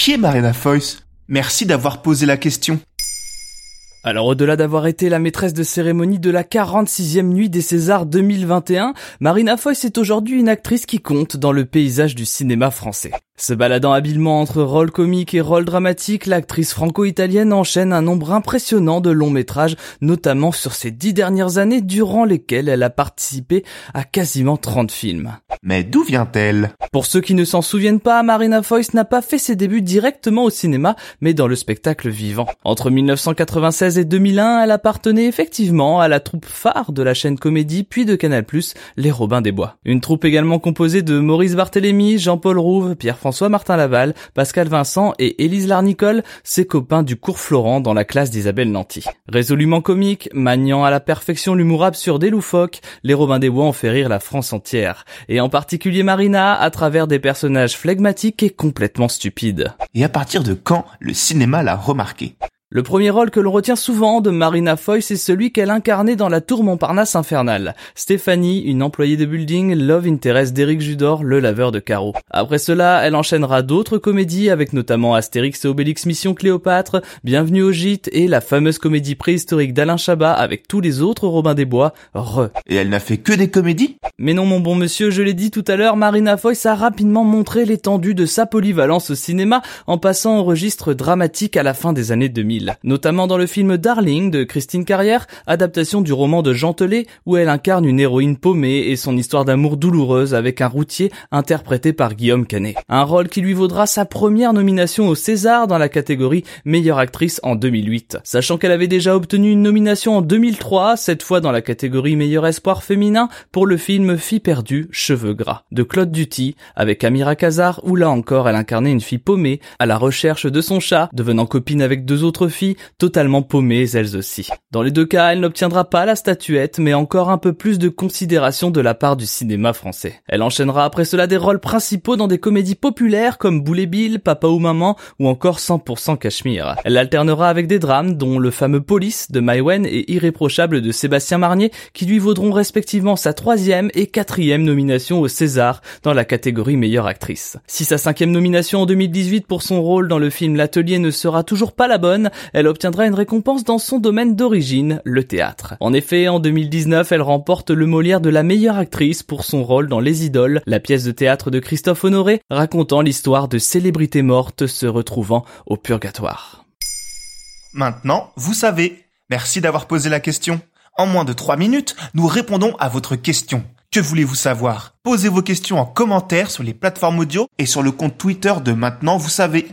qui est Marina Foïs? Merci d'avoir posé la question. Alors au-delà d'avoir été la maîtresse de cérémonie de la 46e nuit des Césars 2021, Marina Foïs est aujourd'hui une actrice qui compte dans le paysage du cinéma français. Se baladant habilement entre rôles comiques et rôles dramatiques, l'actrice franco-italienne enchaîne un nombre impressionnant de longs métrages, notamment sur ces dix dernières années durant lesquelles elle a participé à quasiment 30 films. Mais d'où vient-elle? Pour ceux qui ne s'en souviennent pas, Marina Foïs n'a pas fait ses débuts directement au cinéma, mais dans le spectacle vivant. Entre 1996 et 2001, elle appartenait effectivement à la troupe phare de la chaîne Comédie puis de Canal+, Les Robins des Bois. Une troupe également composée de Maurice Barthélémy, Jean-Paul Rouve, Pierre-François François Martin Laval, Pascal Vincent et Élise Larnicole, ses copains du cours Florent dans la classe d'Isabelle Nanty. Résolument comique, maniant à la perfection l'humour absurde et loufoque, les Robins des Bois ont fait rire la France entière. Et en particulier Marina, à travers des personnages flegmatiques et complètement stupides. Et à partir de quand le cinéma l'a remarqué? Le premier rôle que l'on retient souvent de Marina Foy, c'est celui qu'elle incarnait dans la tour Montparnasse infernale. Stéphanie, une employée de building, love interest d'Éric Judor, le laveur de carreaux. Après cela, elle enchaînera d'autres comédies avec notamment Astérix et Obélix Mission Cléopâtre, Bienvenue au gîte et la fameuse comédie préhistorique d'Alain Chabat avec tous les autres Robins des Bois, Re. Et elle n'a fait que des comédies? Mais non mon bon monsieur, je l'ai dit tout à l'heure, Marina Foy a rapidement montré l'étendue de sa polyvalence au cinéma en passant au registre dramatique à la fin des années 2000 notamment dans le film Darling de Christine Carrière, adaptation du roman de Jean Telet, où elle incarne une héroïne paumée et son histoire d'amour douloureuse avec un routier interprété par Guillaume Canet. Un rôle qui lui vaudra sa première nomination au César dans la catégorie meilleure actrice en 2008. Sachant qu'elle avait déjà obtenu une nomination en 2003, cette fois dans la catégorie meilleur espoir féminin pour le film Fille perdue, cheveux gras de Claude Duty avec Amira Kazar où là encore elle incarnait une fille paumée à la recherche de son chat, devenant copine avec deux autres filles totalement paumées elles aussi. Dans les deux cas, elle n'obtiendra pas la statuette, mais encore un peu plus de considération de la part du cinéma français. Elle enchaînera après cela des rôles principaux dans des comédies populaires comme Boulet Bill, Papa ou Maman ou encore 100% Cachemire. Elle alternera avec des drames dont le fameux Police de Maïwen et Irréprochable de Sébastien Marnier qui lui vaudront respectivement sa troisième et quatrième nomination au César dans la catégorie meilleure actrice. Si sa cinquième nomination en 2018 pour son rôle dans le film L'Atelier ne sera toujours pas la bonne, elle obtiendra une récompense dans son domaine d'origine, le théâtre. En effet, en 2019, elle remporte le Molière de la meilleure actrice pour son rôle dans Les Idoles, la pièce de théâtre de Christophe Honoré, racontant l'histoire de célébrités mortes se retrouvant au purgatoire. Maintenant, vous savez. Merci d'avoir posé la question. En moins de 3 minutes, nous répondons à votre question. Que voulez-vous savoir? Posez vos questions en commentaire sur les plateformes audio et sur le compte Twitter de Maintenant, vous savez.